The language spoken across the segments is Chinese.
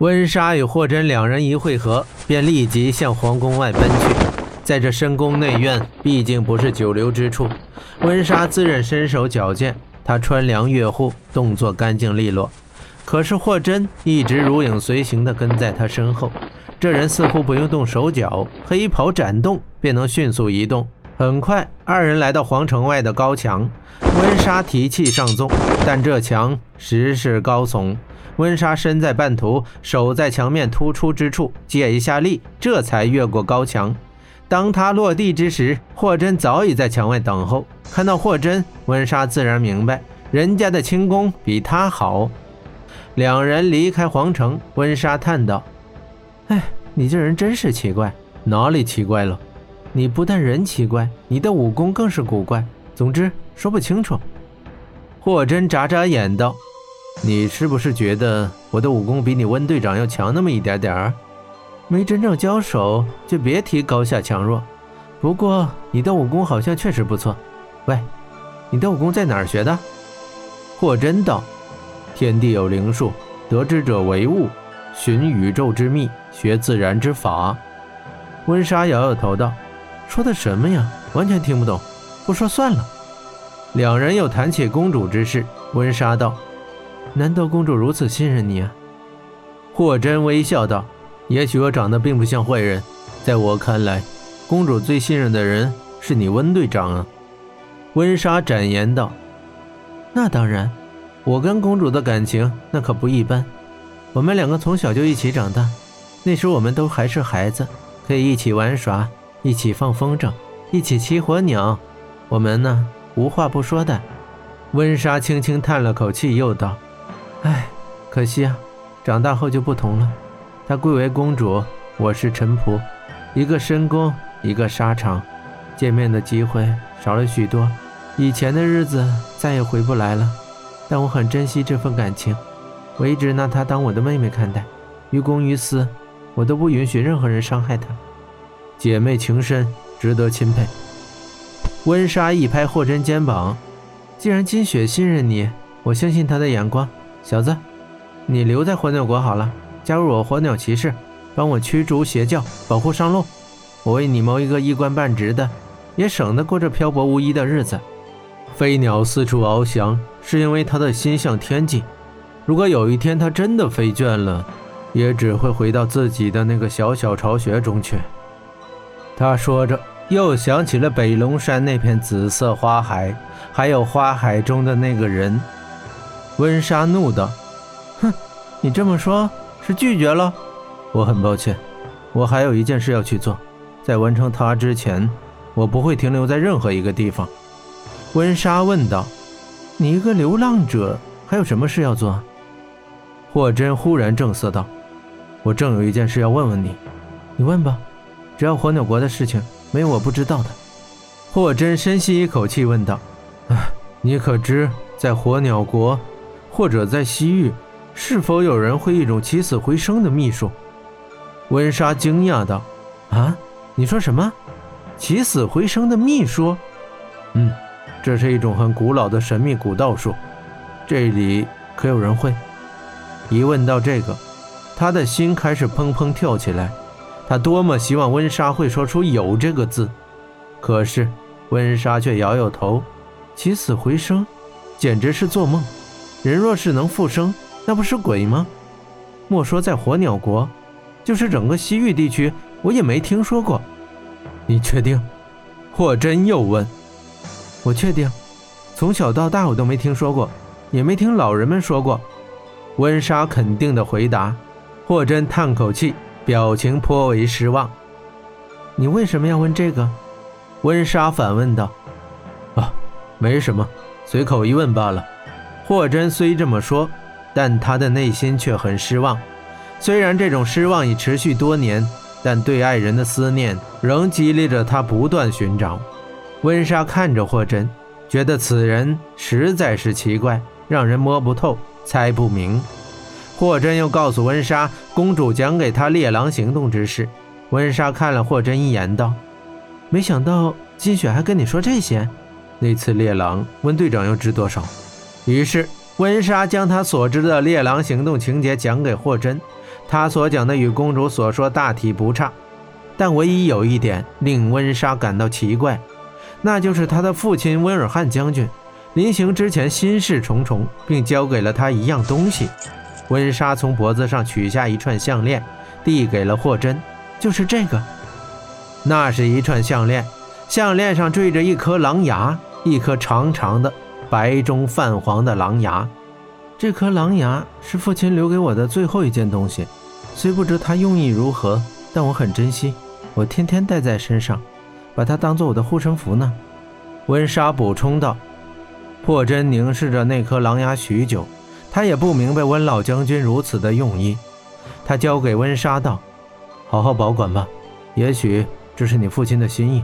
温莎与霍真两人一会合，便立即向皇宫外奔去。在这深宫内院，毕竟不是久留之处，温莎自认身手矫健，她穿梁越户，动作干净利落。可是霍真一直如影随形地跟在她身后，这人似乎不用动手脚，黑袍展动便能迅速移动。很快，二人来到皇城外的高墙，温莎提气上纵，但这墙实是高耸。温莎身在半途，手在墙面突出之处借一下力，这才越过高墙。当他落地之时，霍真早已在墙外等候。看到霍真，温莎自然明白，人家的轻功比他好。两人离开皇城，温莎叹道：“哎，你这人真是奇怪，哪里奇怪了？你不但人奇怪，你的武功更是古怪。总之，说不清楚。”霍真眨眨眼道。你是不是觉得我的武功比你温队长要强那么一点点儿？没真正交手，就别提高下强弱。不过你的武功好像确实不错。喂，你的武功在哪儿学的？霍真道：“天地有灵数，得之者为物。寻宇宙之秘，学自然之法。”温莎摇摇头道：“说的什么呀？完全听不懂。不说算了。”两人又谈起公主之事。温莎道。难道公主如此信任你啊？霍真微笑道：“也许我长得并不像坏人，在我看来，公主最信任的人是你温队长啊。”温莎展言道：“那当然，我跟公主的感情那可不一般。我们两个从小就一起长大，那时我们都还是孩子，可以一起玩耍，一起放风筝，一起骑火鸟，我们呢无话不说的。”温莎轻轻叹了口气，又道。唉，可惜啊，长大后就不同了。她贵为公主，我是臣仆，一个深宫，一个沙场，见面的机会少了许多。以前的日子再也回不来了，但我很珍惜这份感情，我一直拿她当我的妹妹看待，于公于私，我都不允许任何人伤害她。姐妹情深，值得钦佩。温莎一拍霍真肩膀，既然金雪信任你，我相信她的眼光。小子，你留在火鸟国好了，加入我火鸟骑士，帮我驱逐邪教，保护上路。我为你谋一个一官半职的，也省得过这漂泊无依的日子。飞鸟四处翱翔，是因为他的心向天际。如果有一天他真的飞倦了，也只会回到自己的那个小小巢穴中去。他说着，又想起了北龙山那片紫色花海，还有花海中的那个人。温莎怒道：“哼，你这么说，是拒绝了？我很抱歉，我还有一件事要去做，在完成它之前，我不会停留在任何一个地方。”温莎问道：“你一个流浪者，还有什么事要做？”霍真忽然正色道：“我正有一件事要问问你，你问吧，只要火鸟国的事情，没有我不知道的。”霍真深吸一口气问道：“啊，你可知在火鸟国？”或者在西域，是否有人会一种起死回生的秘术？温莎惊讶道：“啊，你说什么？起死回生的秘术？嗯，这是一种很古老的神秘古道术。这里可有人会？”一问到这个，他的心开始砰砰跳起来。他多么希望温莎会说出“有”这个字，可是温莎却摇摇头：“起死回生，简直是做梦。”人若是能复生，那不是鬼吗？莫说在火鸟国，就是整个西域地区，我也没听说过。你确定？霍真又问。我确定，从小到大我都没听说过，也没听老人们说过。温莎肯定的回答。霍真叹口气，表情颇为失望。你为什么要问这个？温莎反问道。啊，没什么，随口一问罢了。霍真虽这么说，但他的内心却很失望。虽然这种失望已持续多年，但对爱人的思念仍激励着他不断寻找。温莎看着霍真，觉得此人实在是奇怪，让人摸不透、猜不明。霍真又告诉温莎公主讲给他猎狼行动之事。温莎看了霍真一眼，道：“没想到金雪还跟你说这些。那次猎狼，温队长又知多少？”于是，温莎将他所知的猎狼行动情节讲给霍真，他所讲的与公主所说大体不差，但唯一有一点令温莎感到奇怪，那就是他的父亲温尔汉将军临行之前心事重重，并交给了他一样东西。温莎从脖子上取下一串项链，递给了霍真，就是这个。那是一串项链，项链上缀着一颗狼牙，一颗长长的、白中泛黄的狼牙。这颗狼牙是父亲留给我的最后一件东西，虽不知他用意如何，但我很珍惜，我天天带在身上，把它当做我的护身符呢。温莎补充道。霍真凝视着那颗狼牙许久，他也不明白温老将军如此的用意。他交给温莎道：“好好保管吧，也许这是你父亲的心意。”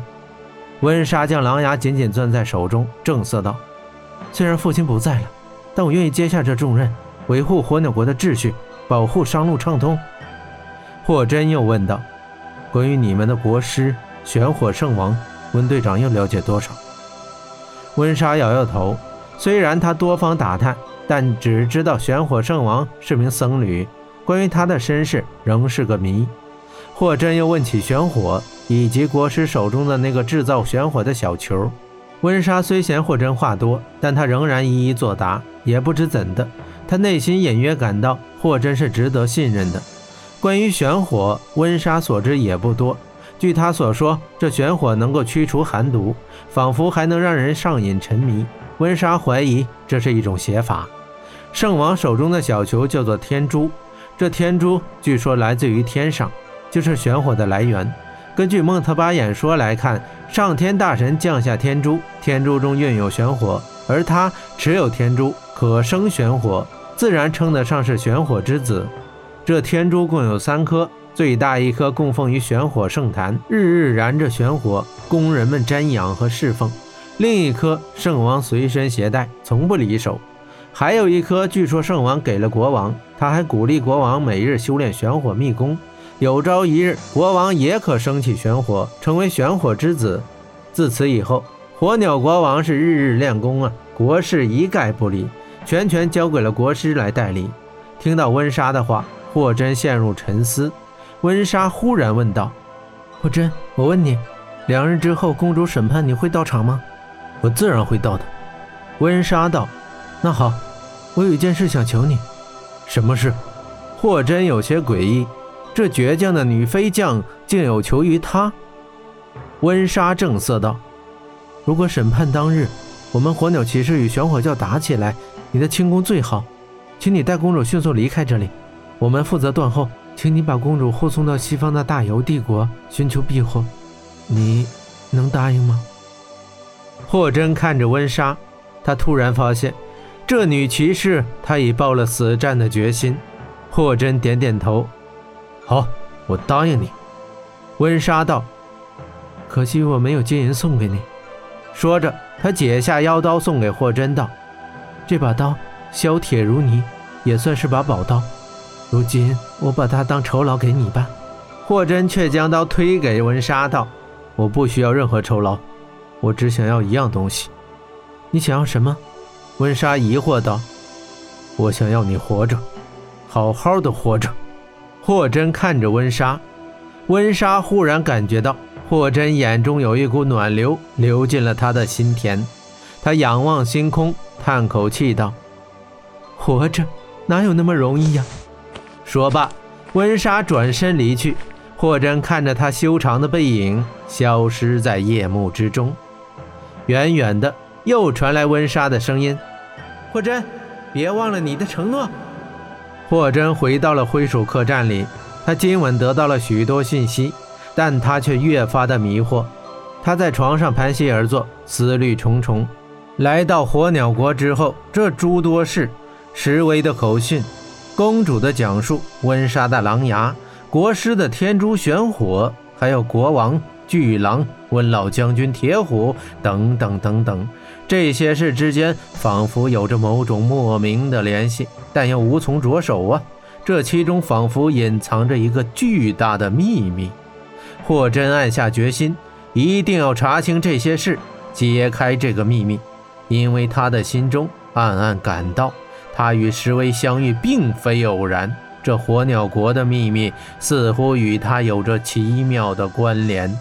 温莎将狼牙紧紧攥在手中，正色道：“虽然父亲不在了。”但我愿意接下这重任，维护火鸟国的秩序，保护商路畅通。霍真又问道：“关于你们的国师玄火圣王，温队长又了解多少？”温莎摇摇头，虽然他多方打探，但只知道玄火圣王是名僧侣，关于他的身世仍是个谜。霍真又问起玄火以及国师手中的那个制造玄火的小球。温莎虽嫌霍真话多，但他仍然一一作答。也不知怎的，他内心隐约感到霍真是值得信任的。关于玄火，温莎所知也不多。据他所说，这玄火能够驱除寒毒，仿佛还能让人上瘾沉迷。温莎怀疑这是一种邪法。圣王手中的小球叫做天珠，这天珠据说来自于天上，就是玄火的来源。根据孟特巴演说来看，上天大神降下天珠，天珠中蕴有玄火，而他持有天珠。可生玄火，自然称得上是玄火之子。这天珠共有三颗，最大一颗供奉于玄火圣坛，日日燃着玄火，供人们瞻仰和侍奉；另一颗圣王随身携带，从不离手。还有一颗，据说圣王给了国王，他还鼓励国王每日修炼玄火秘功，有朝一日国王也可升起玄火，成为玄火之子。自此以后，火鸟国王是日日练功啊，国事一概不理。全权交给了国师来代理。听到温莎的话，霍真陷入沉思。温莎忽然问道：“霍真，我问你，两日之后公主审判你会到场吗？”“我自然会到的。”温莎道。“那好，我有一件事想求你。”“什么事？”霍真有些诡异，这倔强的女飞将竟有求于他。温莎正色道：“如果审判当日，我们火鸟骑士与玄火教打起来。”你的轻功最好，请你带公主迅速离开这里，我们负责断后。请你把公主护送到西方的大游帝国寻求庇护，你能答应吗？霍真看着温莎，他突然发现，这女骑士她已抱了死战的决心。霍真点点头，好，我答应你。温莎道：“可惜我没有金银送给你。”说着，他解下腰刀送给霍真道。这把刀削铁如泥，也算是把宝刀。如今我把它当酬劳给你吧。霍真却将刀推给温莎道：“我不需要任何酬劳，我只想要一样东西。你想要什么？”温莎疑惑道：“我想要你活着，好好的活着。”霍真看着温莎，温莎忽然感觉到霍真眼中有一股暖流流进了他的心田。他仰望星空。叹口气道：“活着哪有那么容易呀？”说罢，温莎转身离去。霍真看着他修长的背影消失在夜幕之中。远远的，又传来温莎的声音：“霍真，别忘了你的承诺。”霍真回到了灰鼠客栈里，他今晚得到了许多信息，但他却越发的迷惑。他在床上盘膝而坐，思虑重重。来到火鸟国之后，这诸多事、石威的口讯、公主的讲述、温莎的狼牙、国师的天珠玄火，还有国王巨狼、温老将军铁虎等等等等，这些事之间仿佛有着某种莫名的联系，但又无从着手啊！这其中仿佛隐藏着一个巨大的秘密。霍真暗下决心，一定要查清这些事，揭开这个秘密。因为他的心中暗暗感到，他与石威相遇并非偶然，这火鸟国的秘密似乎与他有着奇妙的关联。